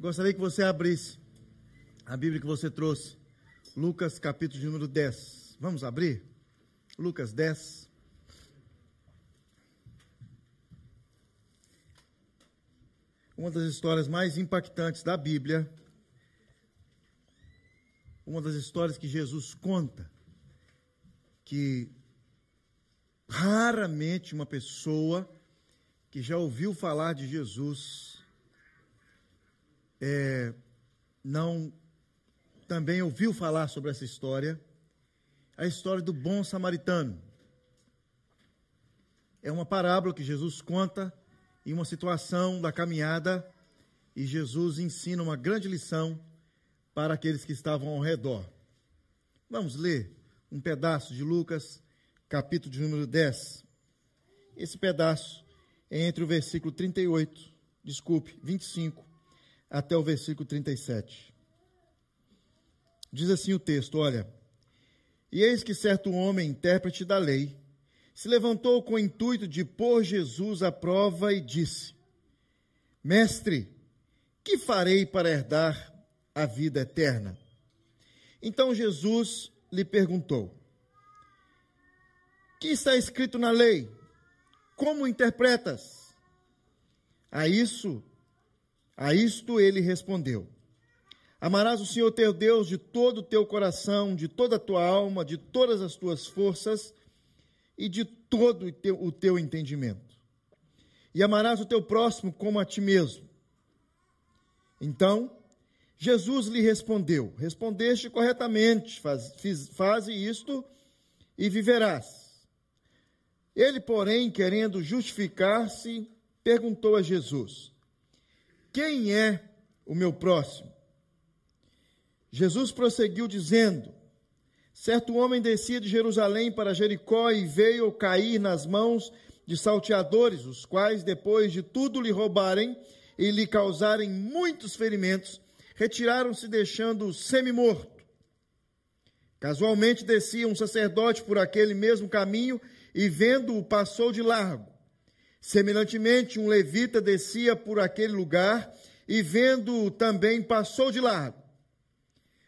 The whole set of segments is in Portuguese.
Gostaria que você abrisse a Bíblia que você trouxe. Lucas, capítulo de número 10. Vamos abrir? Lucas 10. Uma das histórias mais impactantes da Bíblia. Uma das histórias que Jesus conta. Que raramente uma pessoa que já ouviu falar de Jesus é, não também ouviu falar sobre essa história, a história do bom samaritano. É uma parábola que Jesus conta em uma situação da caminhada e Jesus ensina uma grande lição para aqueles que estavam ao redor. Vamos ler um pedaço de Lucas, capítulo de número 10. Esse pedaço é entre o versículo 38, desculpe, 25 até o versículo 37. Diz assim o texto: Olha, e eis que certo homem, intérprete da lei, se levantou com o intuito de pôr Jesus à prova e disse: Mestre, que farei para herdar a vida eterna? Então Jesus lhe perguntou: Que está escrito na lei? Como interpretas? A isso a isto ele respondeu: Amarás o Senhor teu Deus de todo o teu coração, de toda a tua alma, de todas as tuas forças e de todo o teu, entendimento. E amarás o teu próximo como a ti mesmo. Então, Jesus lhe respondeu: Respondeste corretamente, faz, fiz, faze isto e viverás. Ele, porém, querendo justificar-se, perguntou a Jesus: quem é o meu próximo? Jesus prosseguiu dizendo: Certo homem descia de Jerusalém para Jericó e veio cair nas mãos de salteadores, os quais, depois de tudo lhe roubarem e lhe causarem muitos ferimentos, retiraram-se deixando-o semi-morto. Casualmente descia um sacerdote por aquele mesmo caminho e, vendo-o, passou de largo. Semelhantemente, um levita descia por aquele lugar e, vendo também, passou de largo.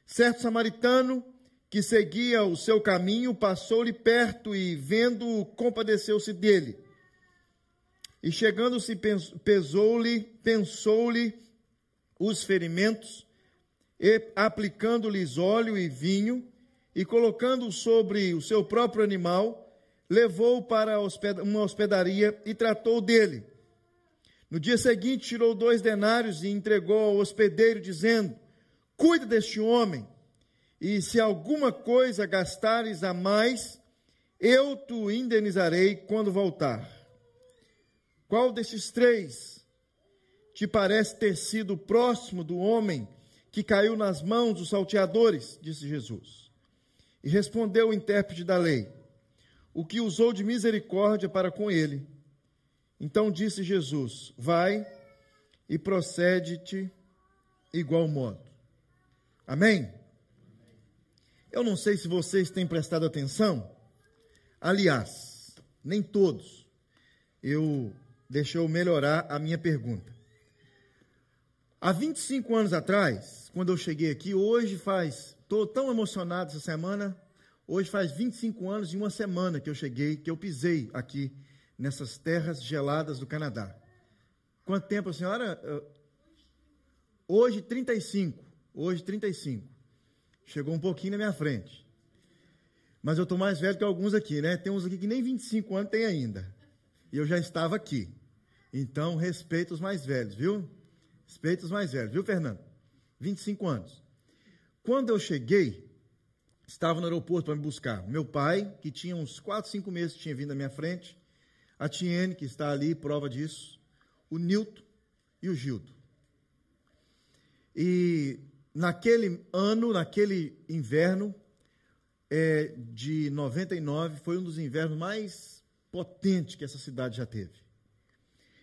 Certo samaritano que seguia o seu caminho passou-lhe perto e, vendo-o, compadeceu-se dele. E chegando-se, pesou-lhe, pensou-lhe os ferimentos, e aplicando-lhes óleo e vinho, e colocando sobre o seu próprio animal, levou-o para uma hospedaria e tratou dele. No dia seguinte, tirou dois denários e entregou ao hospedeiro, dizendo: Cuida deste homem, e se alguma coisa gastares a mais, eu te indenizarei quando voltar. Qual destes três te parece ter sido próximo do homem que caiu nas mãos dos salteadores? Disse Jesus. E respondeu o intérprete da lei o que usou de misericórdia para com ele. Então disse Jesus: Vai e procede-te igual modo. Amém? Eu não sei se vocês têm prestado atenção. Aliás, nem todos. Eu deixa eu melhorar a minha pergunta. Há 25 anos atrás, quando eu cheguei aqui, hoje faz, estou tão emocionado essa semana, Hoje faz 25 anos e uma semana que eu cheguei, que eu pisei aqui nessas terras geladas do Canadá. Quanto tempo a senhora? Hoje 35. Hoje 35. Chegou um pouquinho na minha frente. Mas eu estou mais velho que alguns aqui, né? Tem uns aqui que nem 25 anos tem ainda. E eu já estava aqui. Então, respeita os mais velhos, viu? Respeita os mais velhos, viu, Fernando? 25 anos. Quando eu cheguei, estava no aeroporto para me buscar. Meu pai, que tinha uns 4, 5 meses tinha vindo à minha frente, a Tiene, que está ali, prova disso, o Nilton e o Gildo. E naquele ano, naquele inverno é, de 99, foi um dos invernos mais potentes que essa cidade já teve.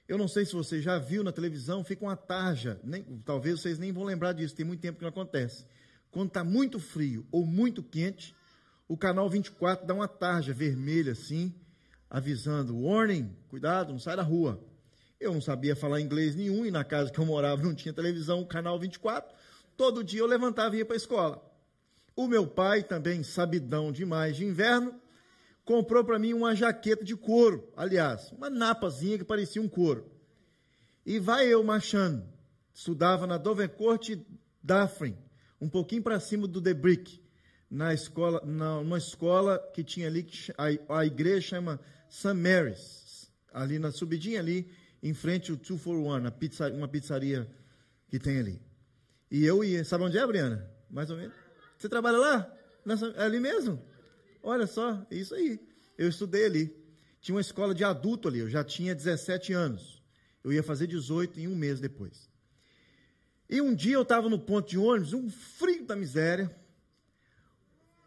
Eu não sei se você já viu na televisão, fica uma tarja, nem, talvez vocês nem vão lembrar disso, tem muito tempo que não acontece quando está muito frio ou muito quente, o canal 24 dá uma tarja vermelha assim, avisando: warning, cuidado, não sai da rua. Eu não sabia falar inglês nenhum e na casa que eu morava não tinha televisão, canal 24. Todo dia eu levantava e ia para a escola. O meu pai, também sabidão demais de inverno, comprou para mim uma jaqueta de couro, aliás, uma napazinha que parecia um couro. E vai eu marchando. Estudava na Dovercourt Dafrin, um pouquinho para cima do The Brick, na escola, numa escola que tinha ali, a, a igreja chama St. Mary's, ali na subidinha ali, em frente ao Two for One, pizza, uma pizzaria que tem ali. E eu ia, sabe onde é, Briana? Mais ou menos. Você trabalha lá? Nessa, ali mesmo? Olha só, é isso aí. Eu estudei ali. Tinha uma escola de adulto ali, eu já tinha 17 anos. Eu ia fazer 18 em um mês depois. E um dia eu estava no ponto de ônibus, um frio da miséria.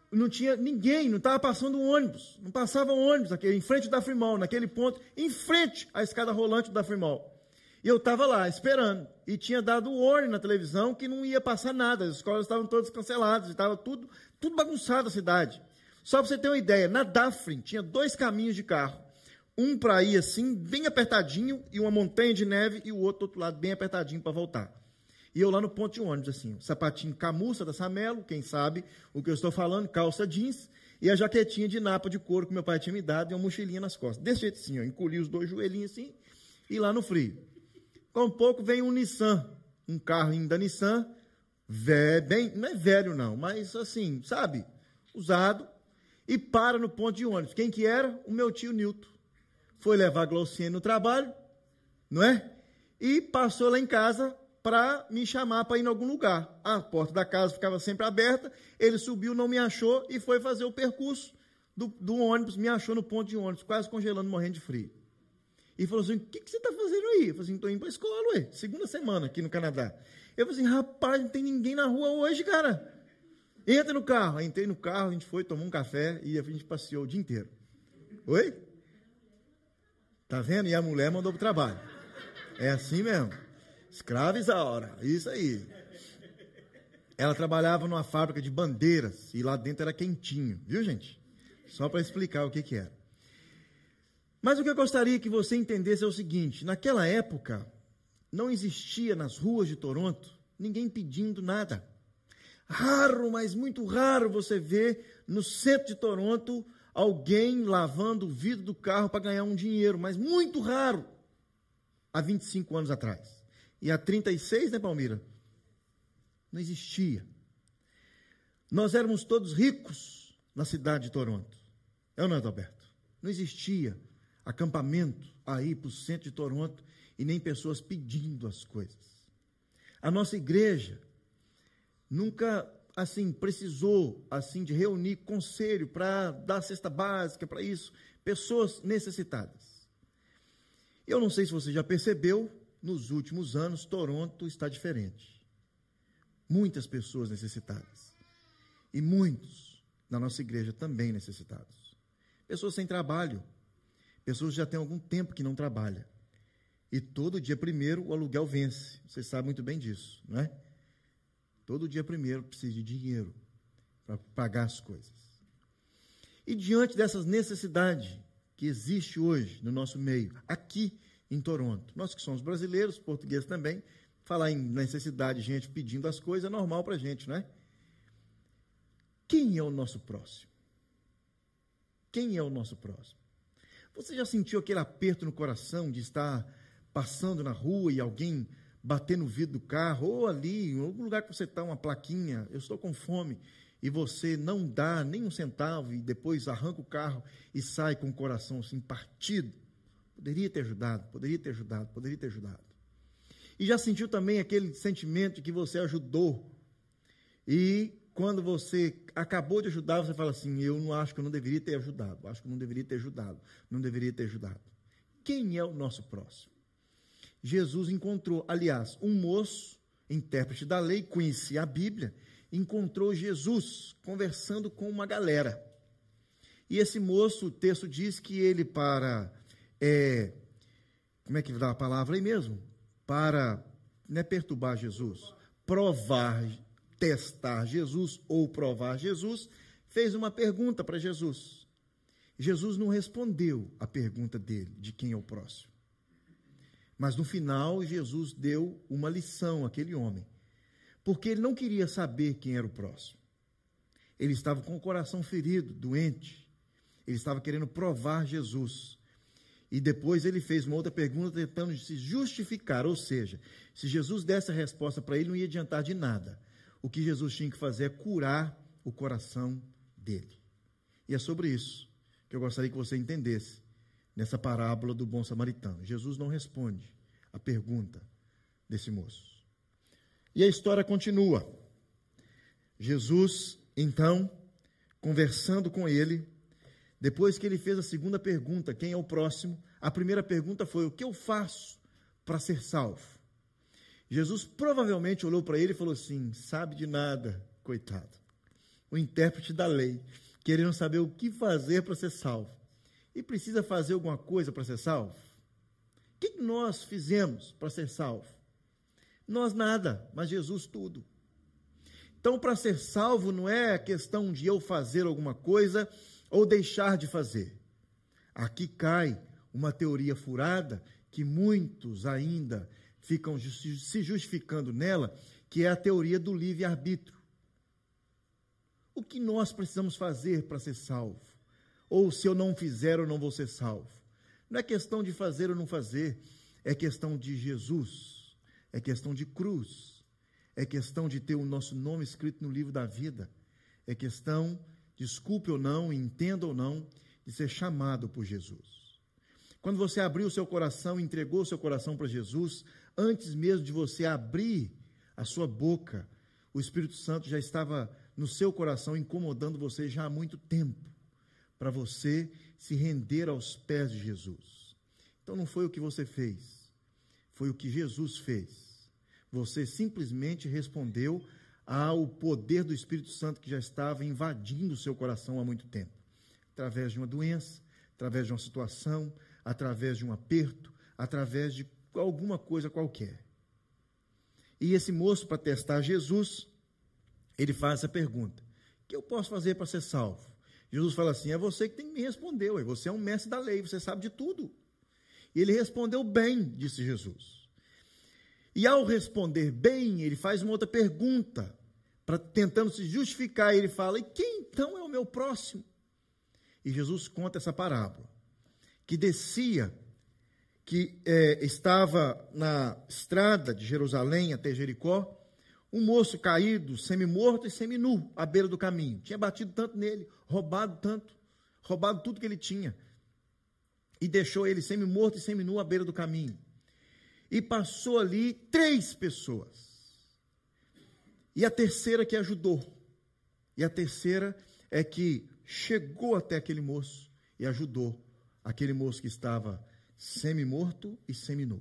Não tinha ninguém, não estava passando um ônibus. Não passava um ônibus aqui, em frente da Frimol, naquele ponto, em frente à escada rolante da Frimol. E eu estava lá, esperando. E tinha dado o warning na televisão que não ia passar nada. As escolas estavam todas canceladas. Estava tudo, tudo bagunçado a cidade. Só para você ter uma ideia, na Dafrin tinha dois caminhos de carro. Um para ir assim, bem apertadinho, e uma montanha de neve, e o outro do outro lado, bem apertadinho para voltar. E eu lá no ponto de ônibus, assim, sapatinho camurça da Samelo, quem sabe o que eu estou falando, calça jeans, e a jaquetinha de napa de couro que meu pai tinha me dado, e uma mochilinha nas costas. Desse jeito assim, ó, encolhi os dois joelhinhos assim, e lá no frio. Com pouco vem um Nissan, um carro da Nissan, velho, bem, não é velho não, mas assim, sabe, usado, e para no ponto de ônibus. Quem que era? O meu tio Nilton. Foi levar a Glauciane no trabalho, não é? E passou lá em casa para me chamar para ir em algum lugar. A porta da casa ficava sempre aberta, ele subiu, não me achou e foi fazer o percurso do, do ônibus, me achou no ponto de ônibus, quase congelando, morrendo de frio. E falou assim: O que, que você está fazendo aí? Eu falei assim: Estou indo para a escola, ué, segunda semana aqui no Canadá. Eu falei assim: Rapaz, não tem ninguém na rua hoje, cara. Entra no carro. Aí entrei no carro, a gente foi, tomou um café e a gente passeou o dia inteiro. Oi? Tá vendo? E a mulher mandou para o trabalho. É assim mesmo. Escraves a hora. Isso aí. Ela trabalhava numa fábrica de bandeiras e lá dentro era quentinho, viu, gente? Só para explicar o que, que era. Mas o que eu gostaria que você entendesse é o seguinte: naquela época, não existia nas ruas de Toronto ninguém pedindo nada. Raro, mas muito raro você ver no centro de Toronto alguém lavando o vidro do carro para ganhar um dinheiro, mas muito raro há 25 anos atrás. E há 36, né, Palmira? Não existia. Nós éramos todos ricos na cidade de Toronto. É ou não, Adalberto? Não existia acampamento aí para o centro de Toronto e nem pessoas pedindo as coisas. A nossa igreja nunca assim precisou assim de reunir conselho para dar cesta básica para isso, pessoas necessitadas. Eu não sei se você já percebeu, nos últimos anos Toronto está diferente. Muitas pessoas necessitadas. E muitos na nossa igreja também necessitados. Pessoas sem trabalho, Pessoas já têm algum tempo que não trabalham. E todo dia primeiro o aluguel vence. Você sabe muito bem disso, não é? Todo dia primeiro precisa de dinheiro para pagar as coisas. E diante dessas necessidades que existe hoje no nosso meio, aqui em Toronto, nós que somos brasileiros, portugueses também, falar em necessidade, gente pedindo as coisas é normal para a gente, não é? Quem é o nosso próximo? Quem é o nosso próximo? Você já sentiu aquele aperto no coração de estar passando na rua e alguém bater no vidro do carro, ou ali, em algum lugar que você está, uma plaquinha, eu estou com fome, e você não dá nem um centavo e depois arranca o carro e sai com o coração assim partido? Poderia ter ajudado, poderia ter ajudado, poderia ter ajudado. E já sentiu também aquele sentimento de que você ajudou e quando você acabou de ajudar, você fala assim: eu não acho que eu não deveria ter ajudado, acho que eu não deveria ter ajudado, não deveria ter ajudado. Quem é o nosso próximo? Jesus encontrou, aliás, um moço, intérprete da lei, conhecia a Bíblia, encontrou Jesus conversando com uma galera. E esse moço, o texto diz que ele, para. É, como é que dá a palavra aí mesmo? Para. Não é perturbar Jesus, provar testar Jesus ou provar Jesus, fez uma pergunta para Jesus. Jesus não respondeu a pergunta dele, de quem é o próximo. Mas no final, Jesus deu uma lição àquele homem, porque ele não queria saber quem era o próximo. Ele estava com o coração ferido, doente. Ele estava querendo provar Jesus. E depois ele fez uma outra pergunta tentando se justificar, ou seja, se Jesus desse a resposta para ele, não ia adiantar de nada. O que Jesus tinha que fazer é curar o coração dele. E é sobre isso que eu gostaria que você entendesse nessa parábola do bom samaritano. Jesus não responde a pergunta desse moço. E a história continua. Jesus, então, conversando com ele, depois que ele fez a segunda pergunta, quem é o próximo? A primeira pergunta foi: o que eu faço para ser salvo? Jesus provavelmente olhou para ele e falou assim: sabe de nada, coitado. O intérprete da lei, querendo saber o que fazer para ser salvo. E precisa fazer alguma coisa para ser salvo? O que nós fizemos para ser salvo? Nós nada, mas Jesus tudo. Então, para ser salvo, não é a questão de eu fazer alguma coisa ou deixar de fazer. Aqui cai uma teoria furada que muitos ainda ficam se justificando nela, que é a teoria do livre-arbítrio. O que nós precisamos fazer para ser salvo? Ou se eu não fizer, eu não vou ser salvo? Não é questão de fazer ou não fazer, é questão de Jesus, é questão de cruz, é questão de ter o nosso nome escrito no livro da vida, é questão, desculpe ou não, entenda ou não, de ser chamado por Jesus. Quando você abriu seu coração, entregou seu coração para Jesus, antes mesmo de você abrir a sua boca, o Espírito Santo já estava no seu coração incomodando você já há muito tempo, para você se render aos pés de Jesus. Então não foi o que você fez, foi o que Jesus fez. Você simplesmente respondeu ao poder do Espírito Santo que já estava invadindo o seu coração há muito tempo através de uma doença, através de uma situação, através de um aperto, através de alguma coisa qualquer. E esse moço, para testar Jesus, ele faz essa pergunta: O que eu posso fazer para ser salvo? Jesus fala assim: É você que tem que me responder, ué. você é um mestre da lei, você sabe de tudo. E ele respondeu bem, disse Jesus. E ao responder bem, ele faz uma outra pergunta, para tentando se justificar. Ele fala: E quem então é o meu próximo? E Jesus conta essa parábola que descia, que é, estava na estrada de Jerusalém até Jericó, um moço caído, semi-morto e semi-nu, à beira do caminho. Tinha batido tanto nele, roubado tanto, roubado tudo que ele tinha. E deixou ele semi-morto e semi-nu à beira do caminho. E passou ali três pessoas. E a terceira que ajudou. E a terceira é que chegou até aquele moço e ajudou aquele moço que estava semi-morto e semi-nu.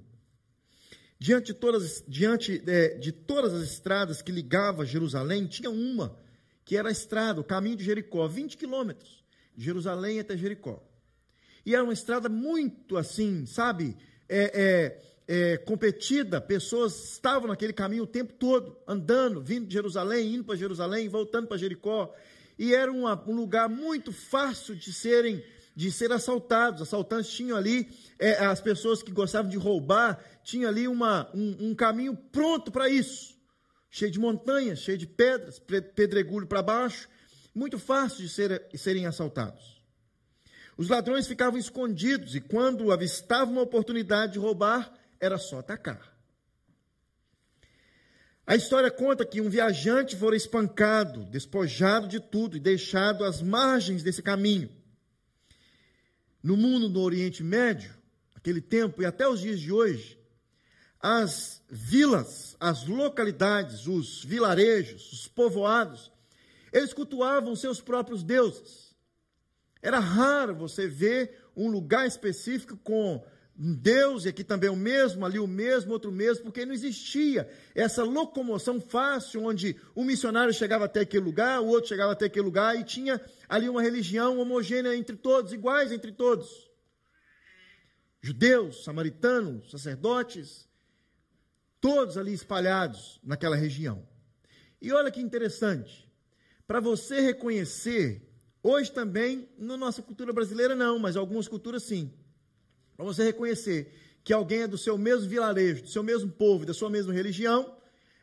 Diante, de todas, diante é, de todas as estradas que ligavam Jerusalém, tinha uma que era a estrada, o caminho de Jericó, 20 quilômetros, de Jerusalém até Jericó. E era uma estrada muito assim, sabe, é, é, é, competida, pessoas estavam naquele caminho o tempo todo, andando, vindo de Jerusalém, indo para Jerusalém, voltando para Jericó. E era uma, um lugar muito fácil de serem de ser assaltados. Assaltantes tinham ali, é, as pessoas que gostavam de roubar, tinham ali uma, um, um caminho pronto para isso. Cheio de montanhas, cheio de pedras, pedregulho para baixo, muito fácil de ser, serem assaltados. Os ladrões ficavam escondidos e quando avistavam uma oportunidade de roubar, era só atacar. A história conta que um viajante fora espancado, despojado de tudo e deixado às margens desse caminho. No mundo do Oriente Médio, aquele tempo e até os dias de hoje, as vilas, as localidades, os vilarejos, os povoados, eles cultuavam seus próprios deuses. Era raro você ver um lugar específico com Deus, e aqui também o mesmo, ali o mesmo, outro mesmo, porque não existia essa locomoção fácil, onde um missionário chegava até aquele lugar, o outro chegava até aquele lugar, e tinha ali uma religião homogênea entre todos, iguais entre todos. Judeus, samaritanos, sacerdotes, todos ali espalhados naquela região. E olha que interessante, para você reconhecer, hoje também, na nossa cultura brasileira não, mas algumas culturas sim para você reconhecer que alguém é do seu mesmo vilarejo, do seu mesmo povo, da sua mesma religião,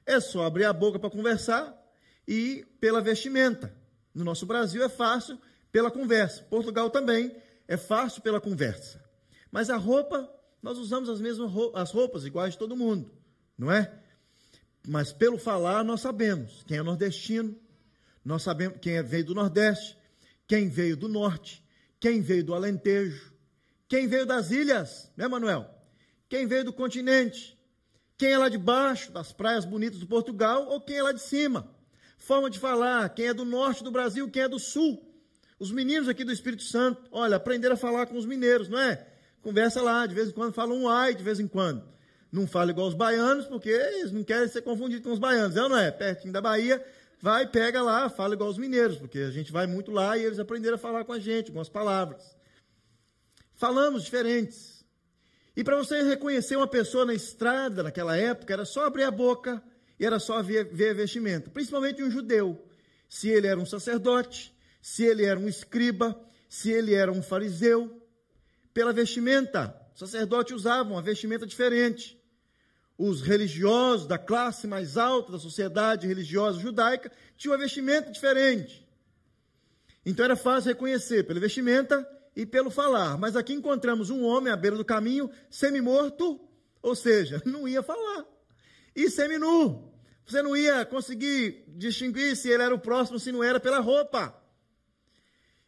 é só abrir a boca para conversar e pela vestimenta. No nosso Brasil é fácil pela conversa. Portugal também é fácil pela conversa. Mas a roupa, nós usamos as mesmas roupas, as roupas iguais de todo mundo, não é? Mas pelo falar nós sabemos quem é nordestino, nós sabemos quem é, veio do Nordeste, quem veio do Norte, quem veio do Alentejo, quem veio das ilhas, né, Manuel? Quem veio do continente, quem é lá de baixo, das praias bonitas do Portugal, ou quem é lá de cima. Forma de falar, quem é do norte do Brasil, quem é do sul. Os meninos aqui do Espírito Santo, olha, aprenderam a falar com os mineiros, não é? Conversa lá, de vez em quando fala um ai, de vez em quando. Não fala igual os baianos, porque eles não querem ser confundidos com os baianos, não é? Pertinho da Bahia, vai, pega lá, fala igual os mineiros, porque a gente vai muito lá e eles aprenderam a falar com a gente, com as palavras. Falamos diferentes. E para você reconhecer uma pessoa na estrada naquela época, era só abrir a boca e era só ver, ver vestimenta, principalmente um judeu. Se ele era um sacerdote, se ele era um escriba, se ele era um fariseu, pela vestimenta. O sacerdote usava uma vestimenta diferente os religiosos da classe mais alta da sociedade religiosa judaica tinham uma vestimenta diferente. Então era fácil reconhecer pela vestimenta e pelo falar. Mas aqui encontramos um homem à beira do caminho, semi-morto, ou seja, não ia falar. E semi-nu. Você não ia conseguir distinguir se ele era o próximo, se não era pela roupa.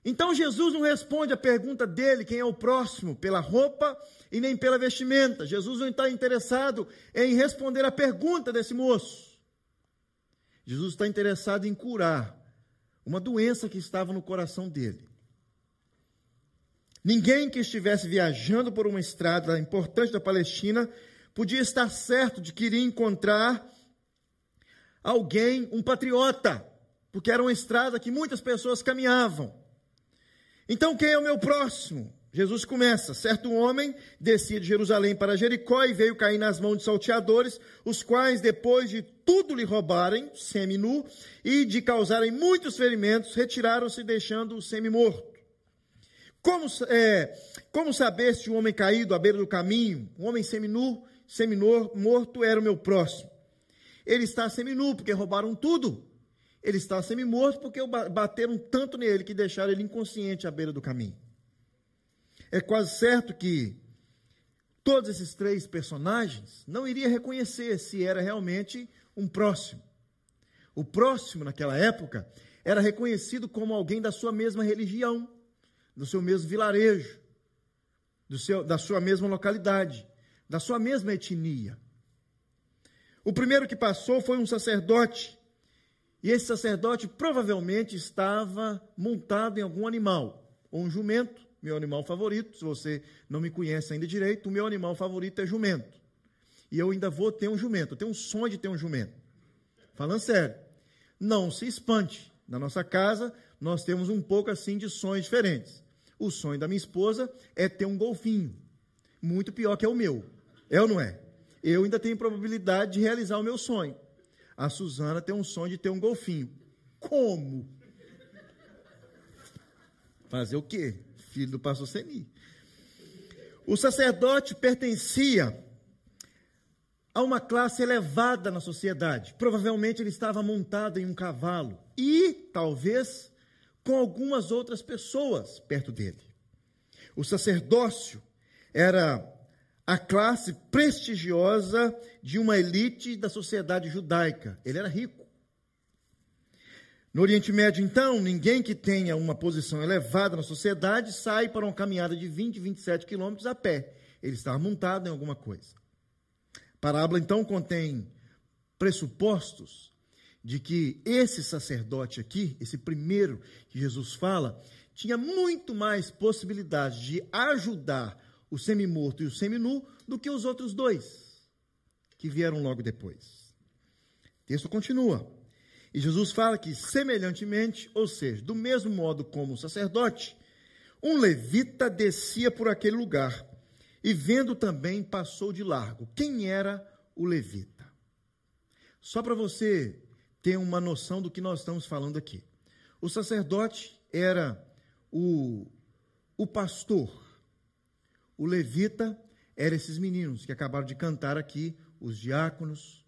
Então Jesus não responde a pergunta dele, quem é o próximo, pela roupa e nem pela vestimenta. Jesus não está interessado em responder a pergunta desse moço. Jesus está interessado em curar uma doença que estava no coração dele. Ninguém que estivesse viajando por uma estrada importante da Palestina podia estar certo de que iria encontrar alguém, um patriota, porque era uma estrada que muitas pessoas caminhavam. Então, quem é o meu próximo? Jesus começa: certo homem descia de Jerusalém para Jericó e veio cair nas mãos de salteadores, os quais, depois de tudo lhe roubarem, semi-nu, e de causarem muitos ferimentos, retiraram-se, deixando-o semi-morto. Como, é, como saber se o homem caído à beira do caminho, um homem semi-nu, semi-morto, era o meu próximo? Ele está semi-nu, porque roubaram tudo. Ele está semi-morto, porque bateram tanto nele que deixaram ele inconsciente à beira do caminho. É quase certo que todos esses três personagens não iria reconhecer se era realmente um próximo. O próximo, naquela época, era reconhecido como alguém da sua mesma religião, do seu mesmo vilarejo, do seu, da sua mesma localidade, da sua mesma etnia. O primeiro que passou foi um sacerdote, e esse sacerdote provavelmente estava montado em algum animal, ou um jumento, meu animal favorito. Se você não me conhece ainda direito, o meu animal favorito é jumento. E eu ainda vou ter um jumento. Eu tenho um sonho de ter um jumento. Falando sério. Não se espante. Na nossa casa, nós temos um pouco assim de sonhos diferentes. O sonho da minha esposa é ter um golfinho. Muito pior que é o meu. É ou não é? Eu ainda tenho probabilidade de realizar o meu sonho. A Suzana tem um sonho de ter um golfinho. Como? Fazer o quê? filho do pastor Seni. O sacerdote pertencia a uma classe elevada na sociedade. Provavelmente ele estava montado em um cavalo e, talvez, com algumas outras pessoas perto dele. O sacerdócio era a classe prestigiosa de uma elite da sociedade judaica. Ele era rico. No Oriente Médio, então, ninguém que tenha uma posição elevada na sociedade sai para uma caminhada de 20, 27 quilômetros a pé. Ele está montado em alguma coisa. A parábola, então, contém pressupostos de que esse sacerdote aqui, esse primeiro que Jesus fala, tinha muito mais possibilidade de ajudar o semimorto e o seminu do que os outros dois que vieram logo depois. O texto continua. E Jesus fala que, semelhantemente, ou seja, do mesmo modo como o sacerdote, um levita descia por aquele lugar e, vendo também, passou de largo. Quem era o levita? Só para você ter uma noção do que nós estamos falando aqui. O sacerdote era o, o pastor, o levita eram esses meninos que acabaram de cantar aqui, os diáconos.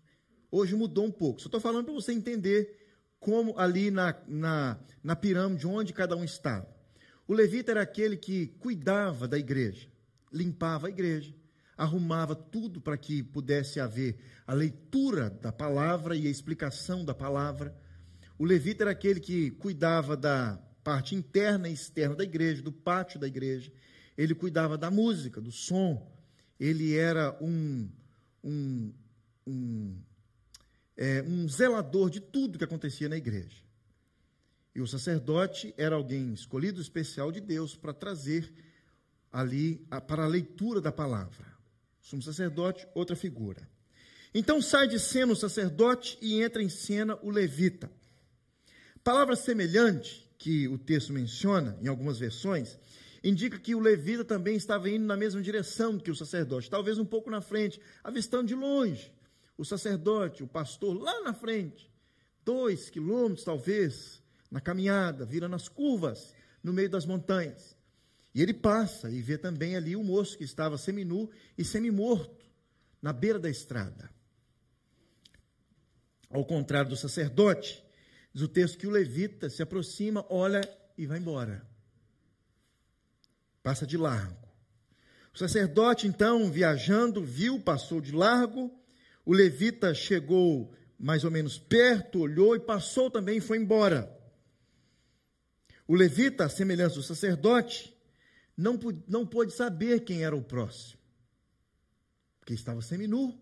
Hoje mudou um pouco. Só estou falando para você entender como ali na, na, na pirâmide, onde cada um estava. O levita era aquele que cuidava da igreja, limpava a igreja, arrumava tudo para que pudesse haver a leitura da palavra e a explicação da palavra. O levita era aquele que cuidava da parte interna e externa da igreja, do pátio da igreja. Ele cuidava da música, do som. Ele era um, um, um, é, um zelador de tudo que acontecia na igreja. E o sacerdote era alguém escolhido especial de Deus para trazer ali a, para a leitura da palavra. Sumo sacerdote, outra figura. Então sai de cena o sacerdote e entra em cena o levita. Palavra semelhante que o texto menciona em algumas versões indica que o levita também estava indo na mesma direção que o sacerdote, talvez um pouco na frente, avistando de longe o sacerdote, o pastor lá na frente, dois quilômetros talvez, na caminhada, virando as curvas no meio das montanhas. E ele passa e vê também ali o moço que estava seminu e semimorto na beira da estrada. Ao contrário do sacerdote, diz o texto que o levita se aproxima, olha e vai embora. Passa de largo. O sacerdote, então, viajando, viu, passou de largo. O levita chegou mais ou menos perto, olhou e passou também e foi embora. O levita, à semelhança do sacerdote, não, não pôde saber quem era o próximo, porque estava seminu,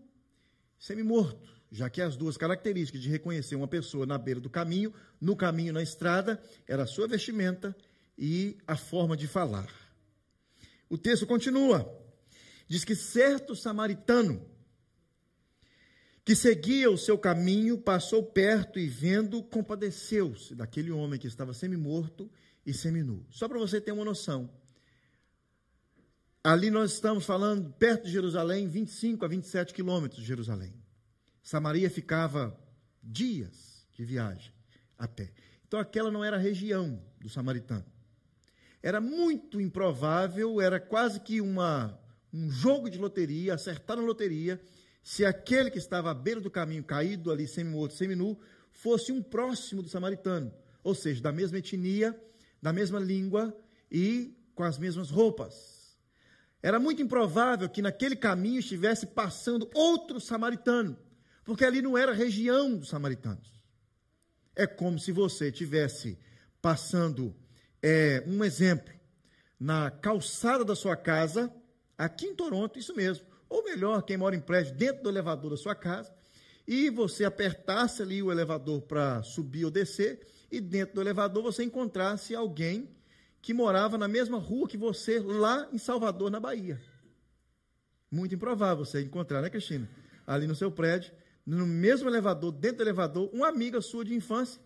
semi-morto, já que as duas características de reconhecer uma pessoa na beira do caminho, no caminho, na estrada, era a sua vestimenta e a forma de falar. O texto continua, diz que certo samaritano, que seguia o seu caminho, passou perto e vendo, compadeceu-se daquele homem que estava semi-morto e seminu. Só para você ter uma noção, Ali nós estamos falando perto de Jerusalém, 25 a 27 quilômetros de Jerusalém. Samaria ficava dias de viagem a pé. Então aquela não era a região do samaritano. Era muito improvável, era quase que uma, um jogo de loteria, acertar na loteria, se aquele que estava à beira do caminho, caído ali, semi-morto, semi-nu, fosse um próximo do samaritano, ou seja, da mesma etnia, da mesma língua e com as mesmas roupas. Era muito improvável que naquele caminho estivesse passando outro samaritano, porque ali não era região dos samaritanos. É como se você tivesse passando é, um exemplo na calçada da sua casa, aqui em Toronto, isso mesmo. Ou melhor, quem mora em prédio, dentro do elevador da sua casa, e você apertasse ali o elevador para subir ou descer, e dentro do elevador você encontrasse alguém que morava na mesma rua que você, lá em Salvador, na Bahia. Muito improvável você encontrar, né, Cristina? Ali no seu prédio, no mesmo elevador, dentro do elevador, uma amiga sua de infância.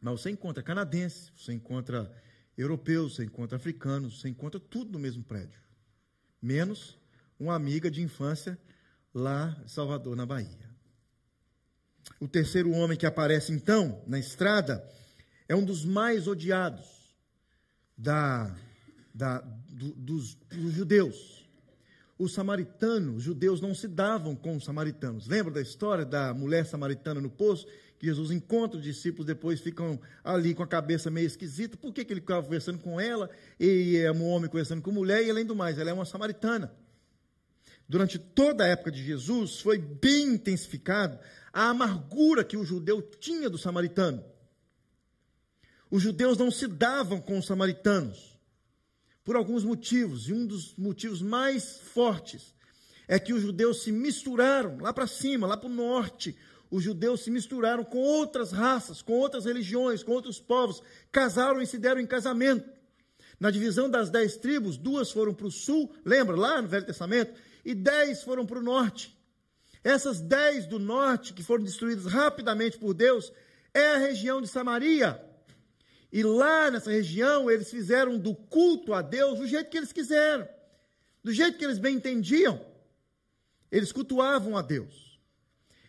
Mas você encontra canadense, você encontra europeus, você encontra africanos, você encontra tudo no mesmo prédio. Menos uma amiga de infância lá em Salvador, na Bahia. O terceiro homem que aparece então na estrada é um dos mais odiados da, da, do, dos, dos judeus. Os samaritanos, os judeus não se davam com os samaritanos. Lembra da história da mulher samaritana no poço? Que Jesus encontra os discípulos, depois ficam ali com a cabeça meio esquisita. Por que, que ele ficava conversando com ela? E é um homem conversando com mulher, e além do mais, ela é uma samaritana. Durante toda a época de Jesus, foi bem intensificado a amargura que o judeu tinha do samaritano. Os judeus não se davam com os samaritanos por alguns motivos, e um dos motivos mais fortes é que os judeus se misturaram lá para cima, lá para o norte. Os judeus se misturaram com outras raças, com outras religiões, com outros povos, casaram e se deram em casamento. Na divisão das dez tribos, duas foram para o sul, lembra lá no Velho Testamento, e dez foram para o norte. Essas dez do norte, que foram destruídas rapidamente por Deus, é a região de Samaria. E lá nessa região, eles fizeram do culto a Deus do jeito que eles quiseram, do jeito que eles bem entendiam. Eles cultuavam a Deus.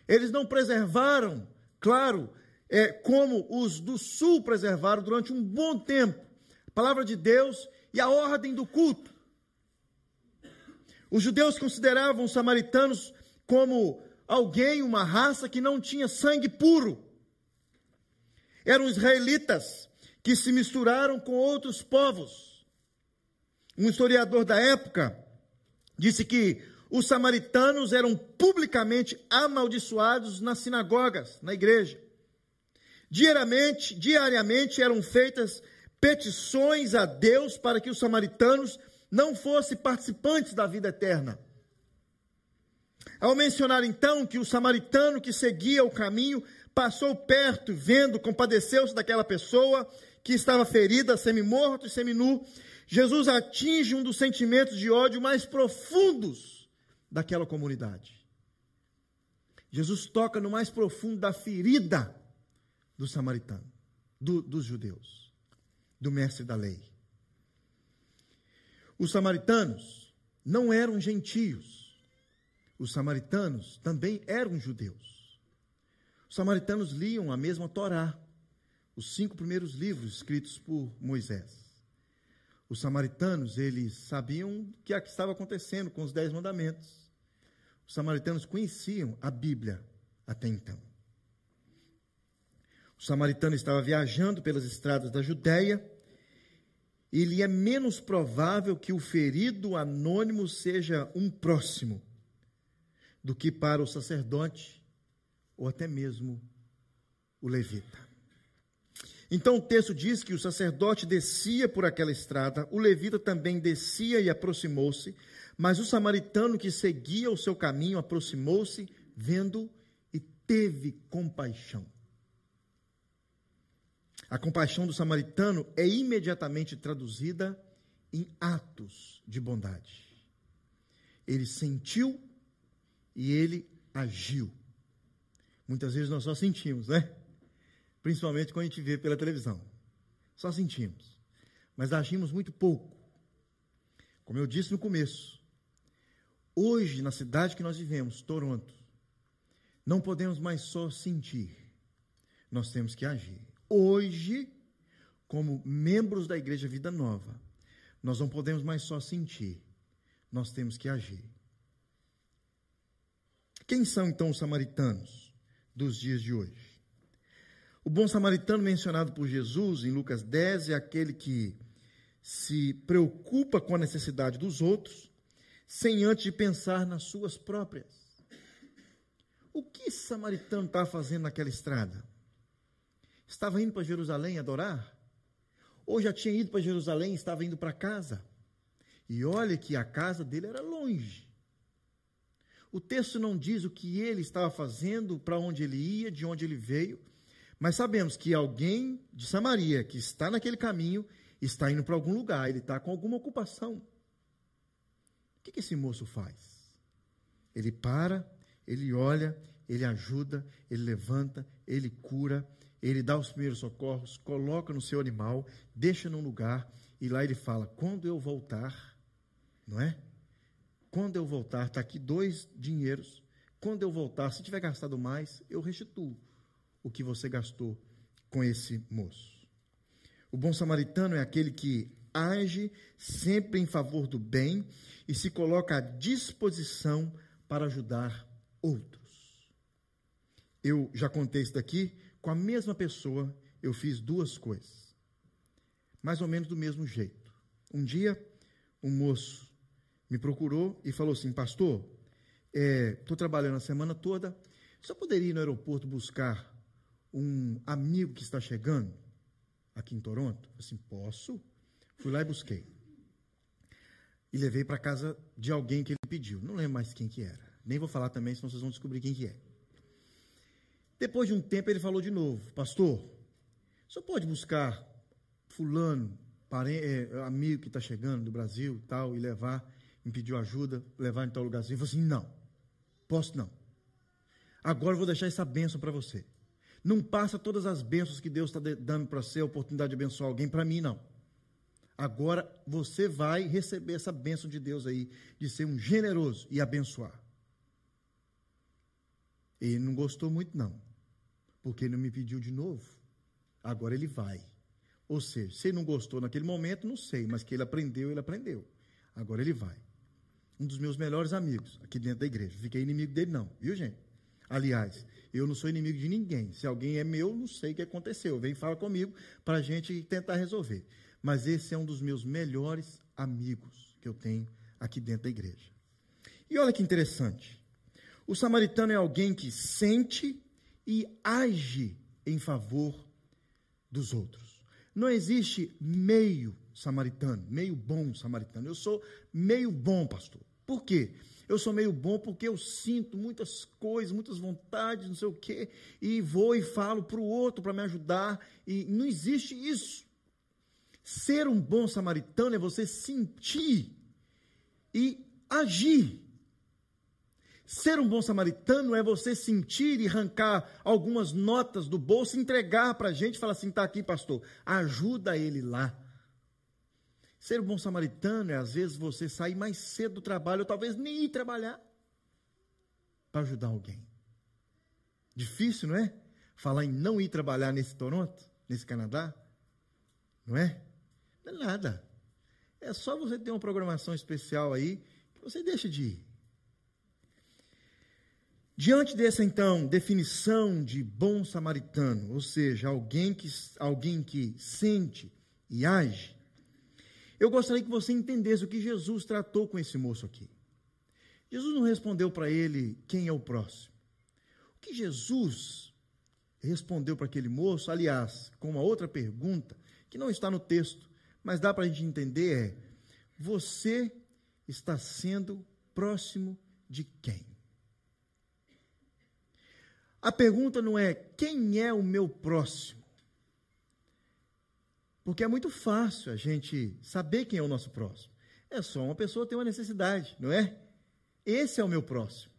Eles não preservaram, claro, é, como os do sul preservaram durante um bom tempo, a palavra de Deus e a ordem do culto. Os judeus consideravam os samaritanos como alguém, uma raça que não tinha sangue puro. Eram israelitas que se misturaram com outros povos. Um historiador da época disse que os samaritanos eram publicamente amaldiçoados nas sinagogas, na igreja. Diariamente, diariamente eram feitas petições a Deus para que os samaritanos não fossem participantes da vida eterna. Ao mencionar então que o samaritano que seguia o caminho passou perto, vendo, compadeceu-se daquela pessoa que estava ferida, semi-morto e semi-nu, Jesus atinge um dos sentimentos de ódio mais profundos daquela comunidade. Jesus toca no mais profundo da ferida do samaritano, do, dos judeus, do mestre da lei. Os samaritanos não eram gentios. Os samaritanos também eram judeus. Os samaritanos liam a mesma Torá, os cinco primeiros livros escritos por Moisés. Os samaritanos, eles sabiam o que estava acontecendo com os dez mandamentos. Os samaritanos conheciam a Bíblia até então. O samaritano estava viajando pelas estradas da Judéia e lhe é menos provável que o ferido anônimo seja um próximo do que para o sacerdote ou até mesmo o levita. Então o texto diz que o sacerdote descia por aquela estrada, o levita também descia e aproximou-se, mas o samaritano que seguia o seu caminho aproximou-se, vendo e teve compaixão. A compaixão do samaritano é imediatamente traduzida em atos de bondade. Ele sentiu e ele agiu. Muitas vezes nós só sentimos, né? Principalmente quando a gente vê pela televisão. Só sentimos, mas agimos muito pouco. Como eu disse no começo, hoje, na cidade que nós vivemos, Toronto, não podemos mais só sentir, nós temos que agir. Hoje, como membros da Igreja Vida Nova, nós não podemos mais só sentir, nós temos que agir. Quem são então os samaritanos dos dias de hoje? O bom samaritano mencionado por Jesus em Lucas 10 é aquele que se preocupa com a necessidade dos outros, sem antes de pensar nas suas próprias. O que esse samaritano estava fazendo naquela estrada? Estava indo para Jerusalém adorar? Ou já tinha ido para Jerusalém e estava indo para casa? E olha que a casa dele era longe. O texto não diz o que ele estava fazendo, para onde ele ia, de onde ele veio, mas sabemos que alguém de Samaria que está naquele caminho está indo para algum lugar, ele está com alguma ocupação. O que, esse moço faz? Ele para, ele olha, ele ajuda, ele levanta, ele cura, ele dá os primeiros socorros, coloca no seu animal, deixa num lugar e lá ele fala: quando eu voltar, não é? Quando eu voltar, está aqui dois dinheiros. Quando eu voltar, se tiver gastado mais, eu restituo o que você gastou com esse moço. O bom samaritano é aquele que age sempre em favor do bem e se coloca à disposição para ajudar outros. Eu já contei isso daqui, com a mesma pessoa eu fiz duas coisas, mais ou menos do mesmo jeito. Um dia, um moço me procurou e falou assim: Pastor, estou é, trabalhando a semana toda, só poderia ir no aeroporto buscar um amigo que está chegando aqui em Toronto? Assim, posso? Fui lá e busquei. E levei para casa de alguém que ele pediu. Não lembro mais quem que era. Nem vou falar também, senão vocês vão descobrir quem que é. Depois de um tempo ele falou de novo, pastor, só pode buscar fulano, parente, é, amigo que está chegando do Brasil e tal, e levar, me pediu ajuda, levar em tal lugarzinho. Eu falei assim, não, posso não. Agora eu vou deixar essa benção para você. Não passa todas as bênçãos que Deus está dando para você, a oportunidade de abençoar alguém, para mim não. Agora você vai receber essa bênção de Deus aí, de ser um generoso e abençoar. Ele não gostou muito, não, porque ele não me pediu de novo. Agora ele vai. Ou seja, se ele não gostou naquele momento, não sei, mas que ele aprendeu, ele aprendeu. Agora ele vai. um dos meus melhores amigos aqui dentro da igreja. Fiquei inimigo dele, não, viu, gente? Aliás, eu não sou inimigo de ninguém. Se alguém é meu, não sei o que aconteceu. Vem fala comigo para a gente tentar resolver. Mas esse é um dos meus melhores amigos que eu tenho aqui dentro da igreja. E olha que interessante. O samaritano é alguém que sente e age em favor dos outros. Não existe meio samaritano, meio bom samaritano. Eu sou meio bom, pastor. Por quê? Eu sou meio bom porque eu sinto muitas coisas, muitas vontades, não sei o quê, e vou e falo para o outro para me ajudar, e não existe isso. Ser um bom samaritano é você sentir e agir Ser um bom samaritano é você sentir e arrancar algumas notas do bolso, entregar para a gente e falar assim: está aqui, pastor, ajuda ele lá. Ser bom samaritano é, às vezes, você sair mais cedo do trabalho, ou talvez nem ir trabalhar, para ajudar alguém. Difícil, não é? Falar em não ir trabalhar nesse Toronto, nesse Canadá, não é? Não é nada. É só você ter uma programação especial aí que você deixa de ir. Diante dessa, então, definição de bom samaritano, ou seja, alguém que, alguém que sente e age, eu gostaria que você entendesse o que Jesus tratou com esse moço aqui. Jesus não respondeu para ele quem é o próximo. O que Jesus respondeu para aquele moço, aliás, com uma outra pergunta, que não está no texto, mas dá para a gente entender, é: você está sendo próximo de quem? A pergunta não é quem é o meu próximo. Porque é muito fácil a gente saber quem é o nosso próximo. É só uma pessoa ter uma necessidade, não é? Esse é o meu próximo.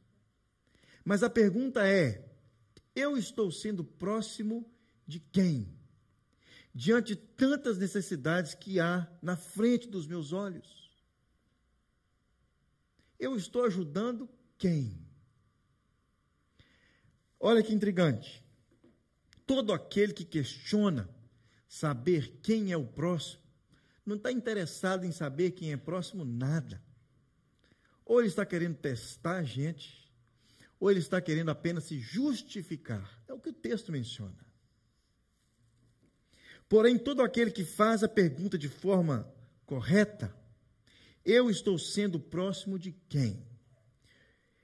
Mas a pergunta é: eu estou sendo próximo de quem? Diante de tantas necessidades que há na frente dos meus olhos. Eu estou ajudando quem? Olha que intrigante. Todo aquele que questiona saber quem é o próximo, não está interessado em saber quem é próximo nada. Ou ele está querendo testar a gente, ou ele está querendo apenas se justificar. É o que o texto menciona. Porém, todo aquele que faz a pergunta de forma correta, eu estou sendo próximo de quem?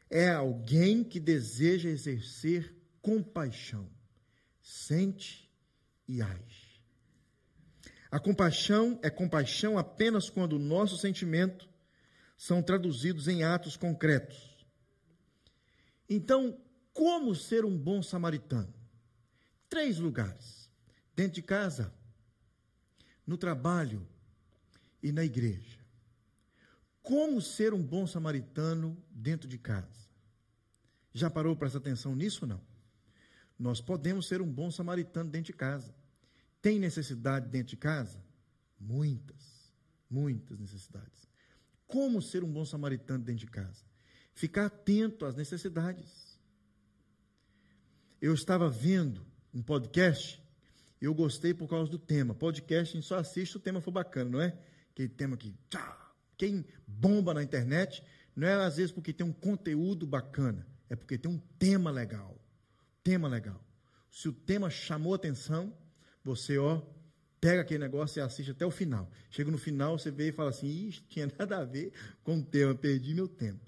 é alguém que deseja exercer compaixão, sente e age. A compaixão é compaixão apenas quando o nosso sentimento são traduzidos em atos concretos. Então, como ser um bom samaritano? Três lugares: dentro de casa, no trabalho e na igreja. Como ser um bom samaritano dentro de casa? Já parou para prestar atenção nisso não? Nós podemos ser um bom samaritano dentro de casa. Tem necessidade dentro de casa? Muitas, muitas necessidades. Como ser um bom samaritano dentro de casa? Ficar atento às necessidades. Eu estava vendo um podcast, eu gostei por causa do tema. Podcast a gente só assiste se o tema for bacana, não é? Aquele tema que quem bomba na internet não é às vezes porque tem um conteúdo bacana, é porque tem um tema legal. Tema legal. Se o tema chamou atenção, você, ó, pega aquele negócio e assiste até o final. Chega no final, você vê e fala assim: Ixi, tinha nada a ver com o tema, perdi meu tempo.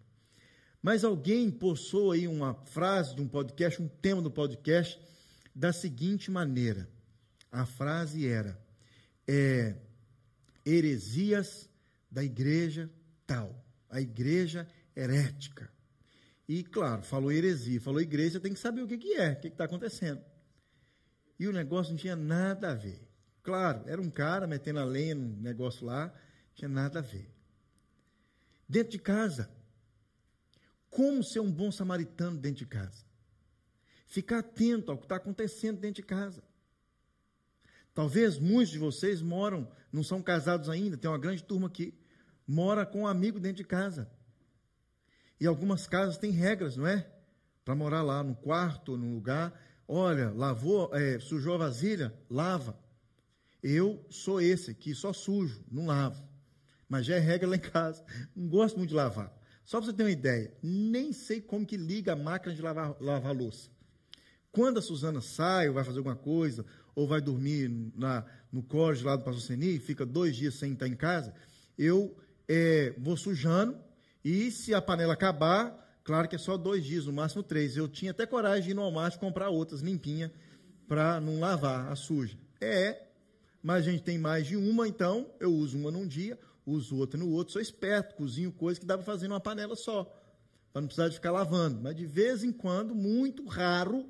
Mas alguém postou aí uma frase de um podcast, um tema do podcast, da seguinte maneira: a frase era, é, heresias da igreja tal, a igreja herética. E, claro, falou heresia, falou igreja, tem que saber o que, que é, o que está acontecendo. E o negócio não tinha nada a ver. Claro, era um cara metendo a lenha num negócio lá, tinha nada a ver. Dentro de casa, como ser um bom samaritano dentro de casa? Ficar atento ao que está acontecendo dentro de casa. Talvez muitos de vocês moram, não são casados ainda, tem uma grande turma aqui mora com um amigo dentro de casa. E algumas casas têm regras, não é? Para morar lá no quarto, num lugar. Olha, lavou, é, sujou a vasilha, lava. Eu sou esse que só sujo, não lavo. Mas já é regra lá em casa. Não gosto muito de lavar. Só para você ter uma ideia, nem sei como que liga a máquina de lavar, lavar louça. Quando a Suzana sai ou vai fazer alguma coisa, ou vai dormir na, no córrego lá do pastor Seni, fica dois dias sem estar em casa, eu é, vou sujando, e se a panela acabar, claro que é só dois dias, no máximo três. Eu tinha até coragem de ir no Walmart comprar outras limpinhas para não lavar a suja. É, mas a gente tem mais de uma, então eu uso uma num dia, uso outra no outro, sou esperto, cozinho coisa que dá para fazer numa panela só, para não precisar de ficar lavando. Mas de vez em quando, muito raro,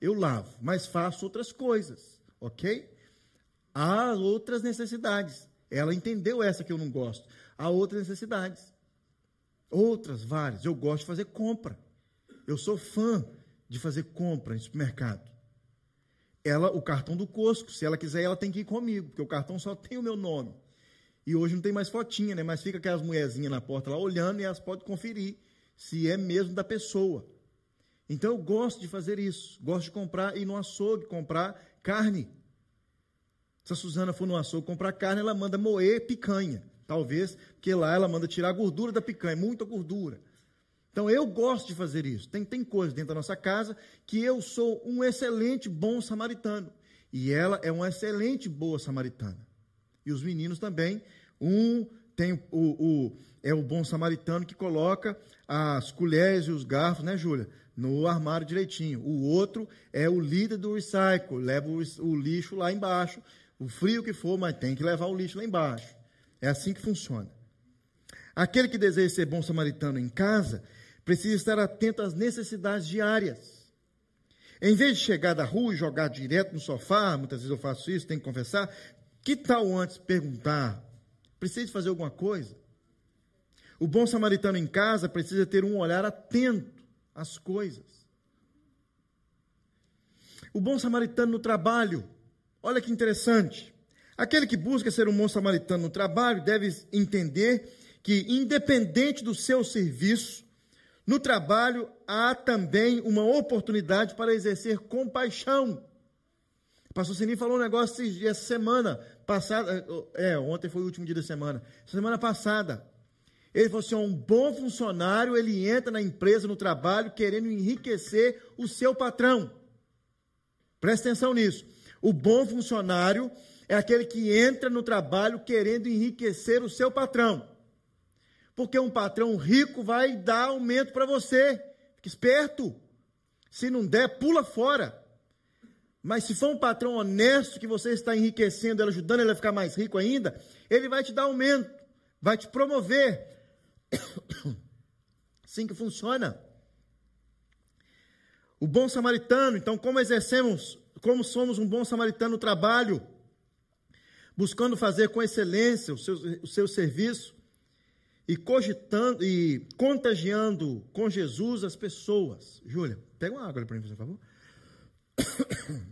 eu lavo, mas faço outras coisas, ok? Há outras necessidades. Ela entendeu essa que eu não gosto. Há outras necessidades. Outras, várias. Eu gosto de fazer compra. Eu sou fã de fazer compra em supermercado. Ela, o cartão do Cosco, se ela quiser, ela tem que ir comigo, porque o cartão só tem o meu nome. E hoje não tem mais fotinha, né? Mas fica aquelas mulherzinhas na porta lá olhando e elas podem conferir se é mesmo da pessoa. Então eu gosto de fazer isso. Gosto de comprar, ir no açougue, comprar carne. Se a Suzana for no açougue comprar carne, ela manda moer picanha. Talvez, porque lá ela manda tirar a gordura da picanha, muita gordura. Então eu gosto de fazer isso. Tem, tem coisas dentro da nossa casa que eu sou um excelente bom samaritano. E ela é uma excelente boa samaritana. E os meninos também. Um tem o, o é o bom samaritano que coloca as colheres e os garfos, né, Júlia? No armário direitinho. O outro é o líder do recycle, leva o, o lixo lá embaixo, o frio que for, mas tem que levar o lixo lá embaixo. É assim que funciona. Aquele que deseja ser bom samaritano em casa precisa estar atento às necessidades diárias. Em vez de chegar da rua e jogar direto no sofá, muitas vezes eu faço isso, tenho que confessar, que tal antes perguntar? Precisa fazer alguma coisa? O bom samaritano em casa precisa ter um olhar atento às coisas. O bom samaritano no trabalho, olha que interessante. Aquele que busca ser um bom samaritano no trabalho deve entender que, independente do seu serviço, no trabalho há também uma oportunidade para exercer compaixão. O pastor Sini falou um negócio essa semana passada, é, ontem foi o último dia da semana, semana passada. Ele falou assim: um bom funcionário, ele entra na empresa, no trabalho, querendo enriquecer o seu patrão. Presta atenção nisso. O bom funcionário é aquele que entra no trabalho querendo enriquecer o seu patrão. Porque um patrão rico vai dar aumento para você. Fique esperto. Se não der, pula fora. Mas se for um patrão honesto que você está enriquecendo, ajudando ele a ficar mais rico ainda, ele vai te dar aumento, vai te promover. Assim que funciona. O bom samaritano, então, como exercemos, como somos um bom samaritano no trabalho, buscando fazer com excelência o seu, o seu serviço e cogitando e contagiando com Jesus as pessoas. Júlia, pega uma água para mim, por favor.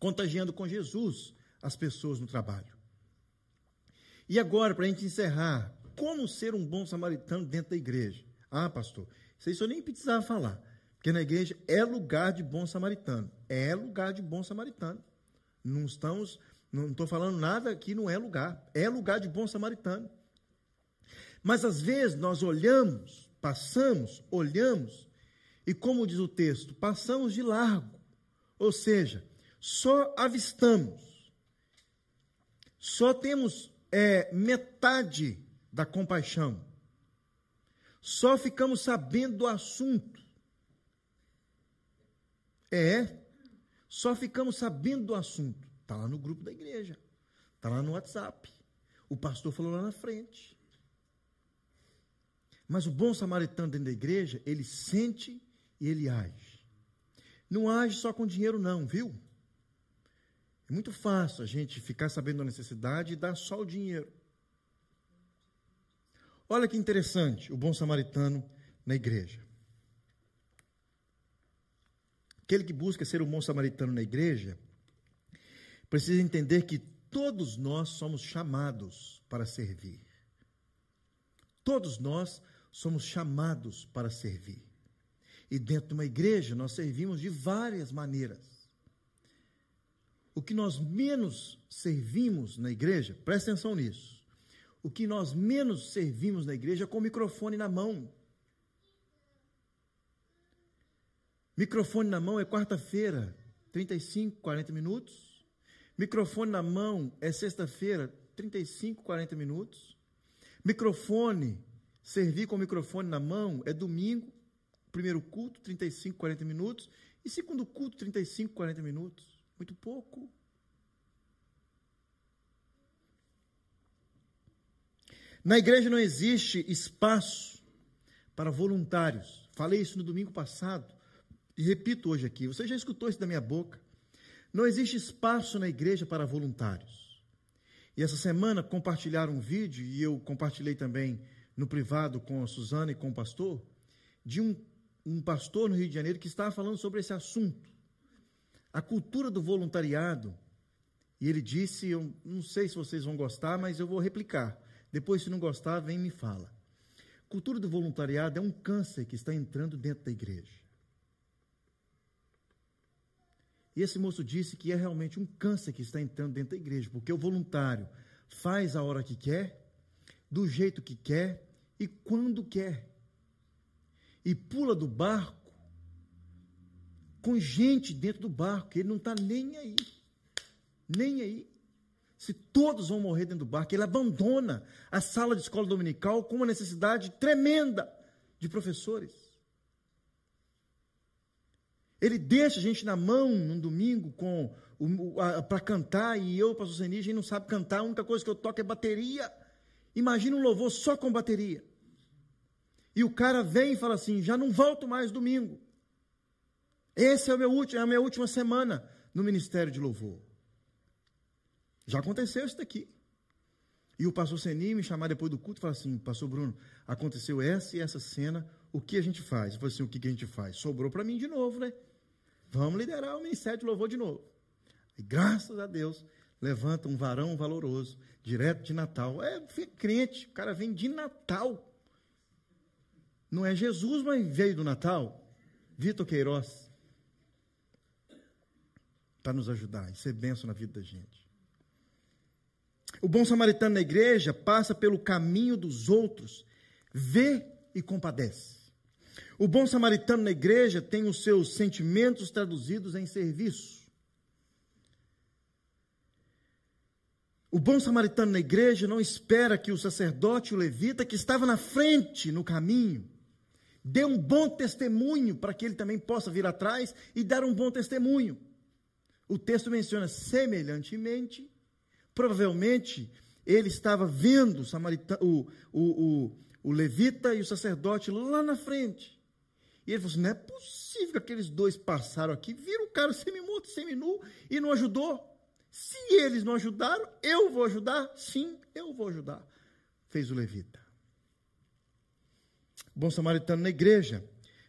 contagiando com Jesus as pessoas no trabalho. E agora, para a gente encerrar, como ser um bom samaritano dentro da igreja? Ah, pastor, isso eu nem precisava falar. Porque na igreja é lugar de bom samaritano. É lugar de bom samaritano. Não estamos, não estou falando nada aqui, não é lugar. É lugar de bom samaritano. Mas às vezes nós olhamos, passamos, olhamos, e como diz o texto, passamos de largo. Ou seja, só avistamos, só temos é, metade da compaixão. Só ficamos sabendo do assunto. É, só ficamos sabendo do assunto. Está lá no grupo da igreja, está lá no WhatsApp. O pastor falou lá na frente. Mas o bom samaritano dentro da igreja, ele sente e ele age. Não age só com dinheiro, não, viu? É muito fácil a gente ficar sabendo da necessidade e dar só o dinheiro. Olha que interessante o bom samaritano na igreja. Aquele que busca ser um bom samaritano na igreja precisa entender que todos nós somos chamados para servir. Todos nós somos chamados para servir. E dentro de uma igreja nós servimos de várias maneiras. O que nós menos servimos na igreja, presta atenção nisso o que nós menos servimos na igreja é com o microfone na mão. Microfone na mão é quarta-feira, 35, 40 minutos. Microfone na mão é sexta-feira, 35, 40 minutos. Microfone, servir com o microfone na mão é domingo, primeiro culto, 35, 40 minutos. E segundo culto, 35, 40 minutos. Muito pouco. Na igreja não existe espaço para voluntários. Falei isso no domingo passado e repito hoje aqui. Você já escutou isso da minha boca? Não existe espaço na igreja para voluntários. E essa semana compartilharam um vídeo, e eu compartilhei também no privado com a Suzana e com o pastor, de um, um pastor no Rio de Janeiro que estava falando sobre esse assunto. A cultura do voluntariado. E ele disse: Eu não sei se vocês vão gostar, mas eu vou replicar. Depois, se não gostar, vem e me fala. Cultura do voluntariado é um câncer que está entrando dentro da igreja. E esse moço disse que é realmente um câncer que está entrando dentro da igreja, porque o voluntário faz a hora que quer, do jeito que quer e quando quer. E pula do barco com gente dentro do barco, ele não está nem aí. Nem aí se todos vão morrer dentro do barco, ele abandona a sala de escola dominical com uma necessidade tremenda de professores. Ele deixa a gente na mão num domingo com para cantar e eu, pastor Zeni, a gente não sabe cantar, a única coisa que eu toco é bateria. Imagina um louvor só com bateria. E o cara vem e fala assim: já não volto mais domingo. Esse é, é a minha última semana no ministério de louvor. Já aconteceu isso daqui. E o pastor Seni me chamar depois do culto e falar assim: Pastor Bruno, aconteceu essa e essa cena, o que a gente faz? Eu falei assim: O que a gente faz? Sobrou para mim de novo, né? Vamos liderar o ministério de louvor de novo. E graças a Deus, levanta um varão valoroso, direto de Natal. É, crente, o cara vem de Natal. Não é Jesus, mas veio do Natal. Vitor Queiroz. Para nos ajudar e ser benção na vida da gente. O bom samaritano na igreja passa pelo caminho dos outros, vê e compadece. O bom samaritano na igreja tem os seus sentimentos traduzidos em serviço. O bom samaritano na igreja não espera que o sacerdote, o levita, que estava na frente no caminho, dê um bom testemunho para que ele também possa vir atrás e dar um bom testemunho. O texto menciona semelhantemente Provavelmente ele estava vendo o, o, o, o levita e o sacerdote lá na frente. E ele falou assim: não é possível que aqueles dois passaram aqui, viram o cara semi-morto, semi-nu e não ajudou. Se eles não ajudaram, eu vou ajudar? Sim, eu vou ajudar. Fez o levita. Bom samaritano na igreja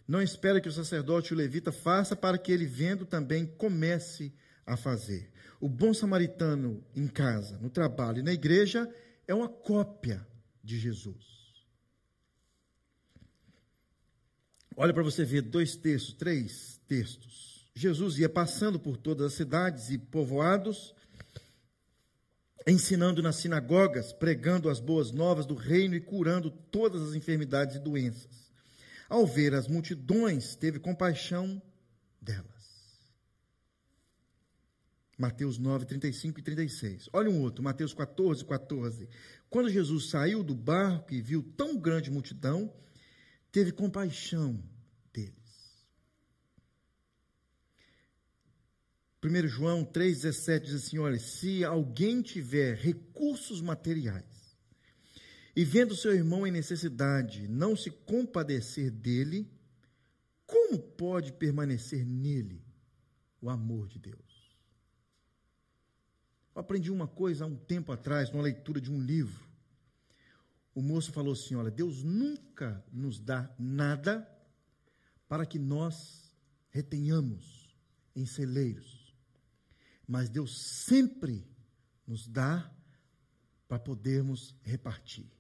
não espera que o sacerdote e o levita faça para que ele vendo também comece a fazer. O bom samaritano em casa, no trabalho e na igreja é uma cópia de Jesus. Olha para você ver dois textos, três textos. Jesus ia passando por todas as cidades e povoados, ensinando nas sinagogas, pregando as boas novas do reino e curando todas as enfermidades e doenças. Ao ver as multidões, teve compaixão delas. Mateus 9, 35 e 36. Olha um outro, Mateus 14, 14. Quando Jesus saiu do barco e viu tão grande multidão, teve compaixão deles. 1 João 3,17 diz assim: olha, se alguém tiver recursos materiais e vendo seu irmão em necessidade, não se compadecer dele, como pode permanecer nele o amor de Deus? Eu aprendi uma coisa há um tempo atrás, numa leitura de um livro. O moço falou assim: Olha, Deus nunca nos dá nada para que nós retenhamos em celeiros, mas Deus sempre nos dá para podermos repartir.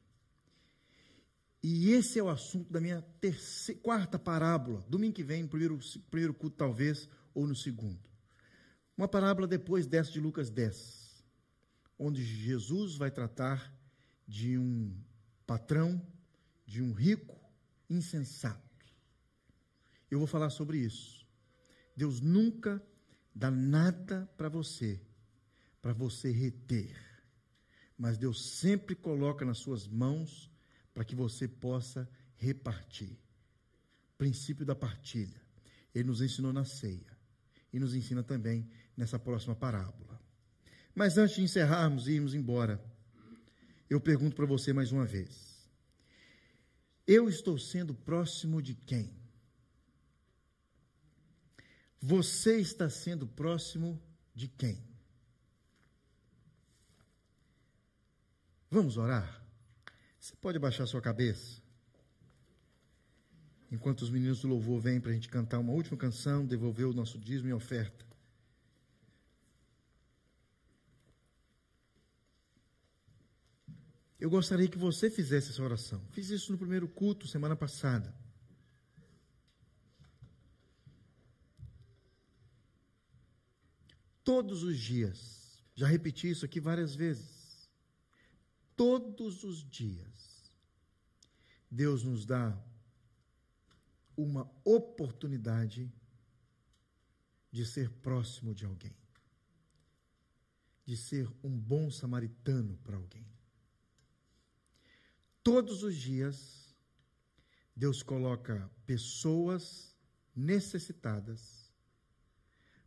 E esse é o assunto da minha terceira, quarta parábola, domingo que vem, primeiro, primeiro culto talvez, ou no segundo. Uma parábola depois dessa de Lucas 10 onde Jesus vai tratar de um patrão, de um rico insensato. Eu vou falar sobre isso. Deus nunca dá nada para você, para você reter. Mas Deus sempre coloca nas suas mãos para que você possa repartir. Princípio da partilha. Ele nos ensinou na ceia e nos ensina também nessa próxima parábola. Mas antes de encerrarmos e irmos embora, eu pergunto para você mais uma vez: eu estou sendo próximo de quem? Você está sendo próximo de quem? Vamos orar? Você pode baixar sua cabeça? Enquanto os meninos do louvor vêm para a gente cantar uma última canção, devolver o nosso dízimo e oferta. Eu gostaria que você fizesse essa oração. Fiz isso no primeiro culto, semana passada. Todos os dias, já repeti isso aqui várias vezes. Todos os dias, Deus nos dá uma oportunidade de ser próximo de alguém, de ser um bom samaritano para alguém. Todos os dias, Deus coloca pessoas necessitadas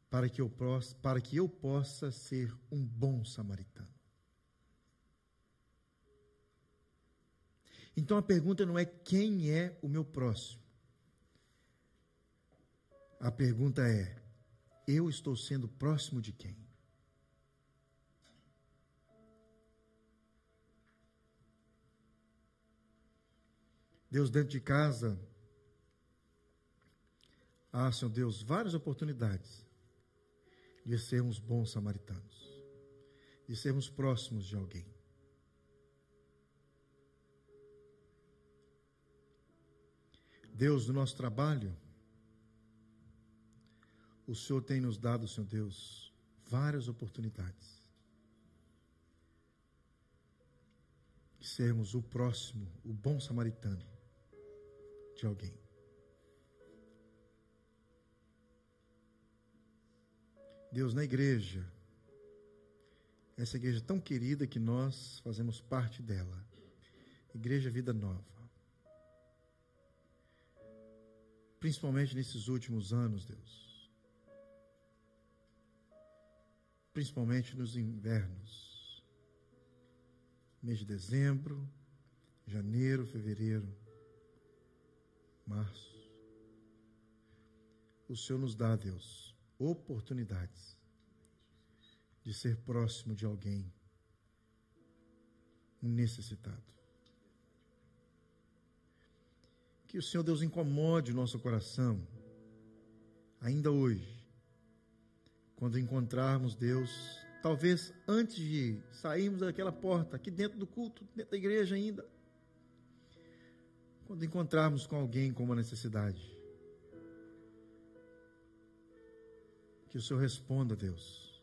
para que eu possa, para que eu possa ser um bom samaritano. Então a pergunta não é quem é o meu próximo. A pergunta é: eu estou sendo próximo de quem? Deus dentro de casa. Ah, Senhor Deus, várias oportunidades de sermos bons samaritanos, de sermos próximos de alguém. Deus, no nosso trabalho, o Senhor tem nos dado, Senhor Deus, várias oportunidades de sermos o próximo, o bom samaritano de alguém. Deus, na igreja, essa igreja tão querida que nós fazemos parte dela, Igreja Vida Nova. Principalmente nesses últimos anos, Deus. Principalmente nos invernos. Mês de dezembro, janeiro, fevereiro março. O Senhor nos dá, Deus, oportunidades de ser próximo de alguém necessitado. Que o Senhor Deus incomode o nosso coração, ainda hoje, quando encontrarmos Deus, talvez antes de sairmos daquela porta, aqui dentro do culto, dentro da igreja ainda, quando encontrarmos com alguém com uma necessidade, que o Senhor responda, Deus,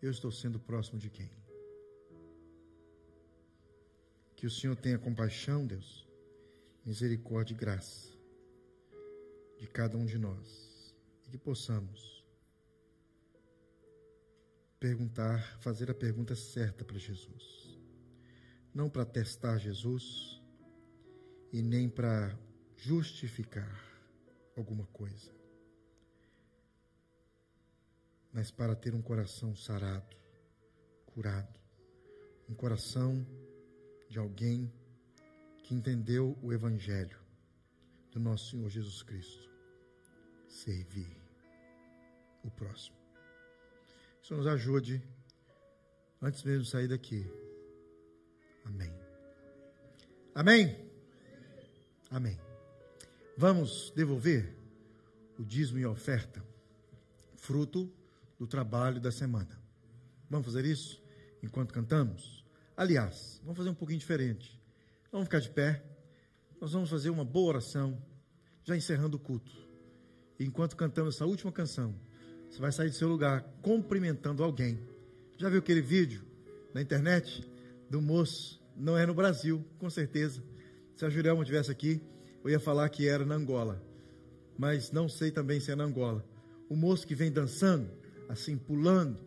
eu estou sendo próximo de quem? Que o Senhor tenha compaixão, Deus, misericórdia e graça de cada um de nós e que possamos perguntar, fazer a pergunta certa para Jesus. Não para testar Jesus, e nem para justificar alguma coisa, mas para ter um coração sarado, curado, um coração de alguém que entendeu o Evangelho do nosso Senhor Jesus Cristo. Servir o próximo. Que nos ajude antes mesmo de sair daqui. Amém. Amém. Amém. Vamos devolver o dízimo e a oferta, fruto do trabalho da semana. Vamos fazer isso enquanto cantamos? Aliás, vamos fazer um pouquinho diferente. Vamos ficar de pé. Nós vamos fazer uma boa oração, já encerrando o culto. Enquanto cantamos essa última canção, você vai sair do seu lugar cumprimentando alguém. Já viu aquele vídeo na internet do moço Não é no Brasil, com certeza. Se a Jurelma estivesse aqui, eu ia falar que era na Angola. Mas não sei também se é na Angola. O moço que vem dançando, assim, pulando,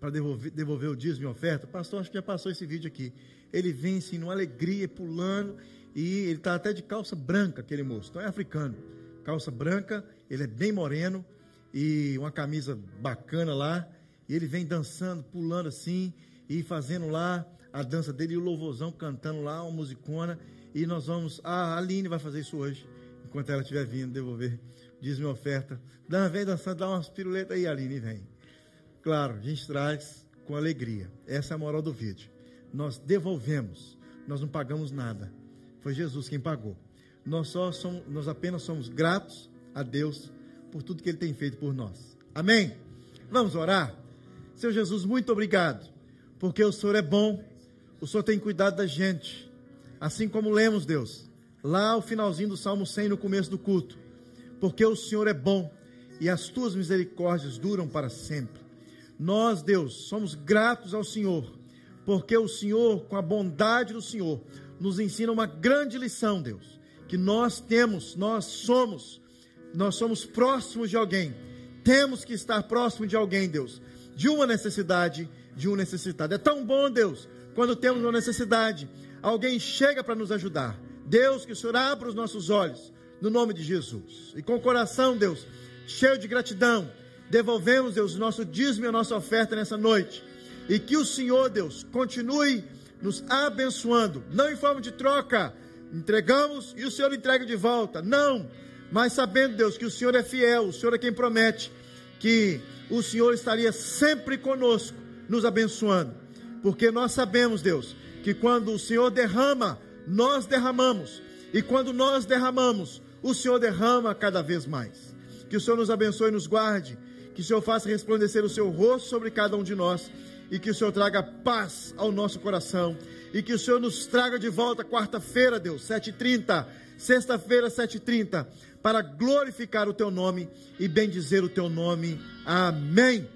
para devolver, devolver o dízimo e oferta. Pastor, acho que já passou esse vídeo aqui. Ele vem assim, numa alegria, pulando, e ele está até de calça branca, aquele moço. Então é africano. Calça branca, ele é bem moreno, e uma camisa bacana lá. E ele vem dançando, pulando assim, e fazendo lá a dança dele, e o louvorzão cantando lá, uma musicona. E nós vamos. A Aline vai fazer isso hoje, enquanto ela estiver vindo devolver. Diz minha oferta. Dá, vem dançando, dá umas piruletas aí, Aline, vem. Claro, a gente traz com alegria. Essa é a moral do vídeo. Nós devolvemos, nós não pagamos nada. Foi Jesus quem pagou. Nós só somos, nós apenas somos gratos a Deus por tudo que Ele tem feito por nós. Amém? Vamos orar? Senhor Jesus, muito obrigado, porque o Senhor é bom, o Senhor tem cuidado da gente. Assim como lemos, Deus, lá o finalzinho do Salmo 100 no começo do culto. Porque o Senhor é bom e as tuas misericórdias duram para sempre. Nós, Deus, somos gratos ao Senhor, porque o Senhor, com a bondade do Senhor, nos ensina uma grande lição, Deus, que nós temos, nós somos, nós somos próximos de alguém, temos que estar próximo de alguém, Deus, de uma necessidade, de um necessitado. É tão bom, Deus, quando temos uma necessidade, alguém chega para nos ajudar. Deus, que o Senhor abra os nossos olhos, no nome de Jesus. E com o coração, Deus, cheio de gratidão, devolvemos, Deus, o nosso dízimo e a nossa oferta nessa noite. E que o Senhor, Deus, continue nos abençoando, não em forma de troca, entregamos e o Senhor entrega de volta, não, mas sabendo, Deus, que o Senhor é fiel, o Senhor é quem promete que o Senhor estaria sempre conosco, nos abençoando, porque nós sabemos, Deus, que quando o Senhor derrama, nós derramamos, e quando nós derramamos, o Senhor derrama cada vez mais. Que o Senhor nos abençoe e nos guarde que o Senhor faça resplandecer o seu rosto sobre cada um de nós e que o Senhor traga paz ao nosso coração e que o Senhor nos traga de volta quarta-feira, Deus, 7h30, sexta-feira, 7h30, para glorificar o teu nome e bendizer o teu nome. Amém.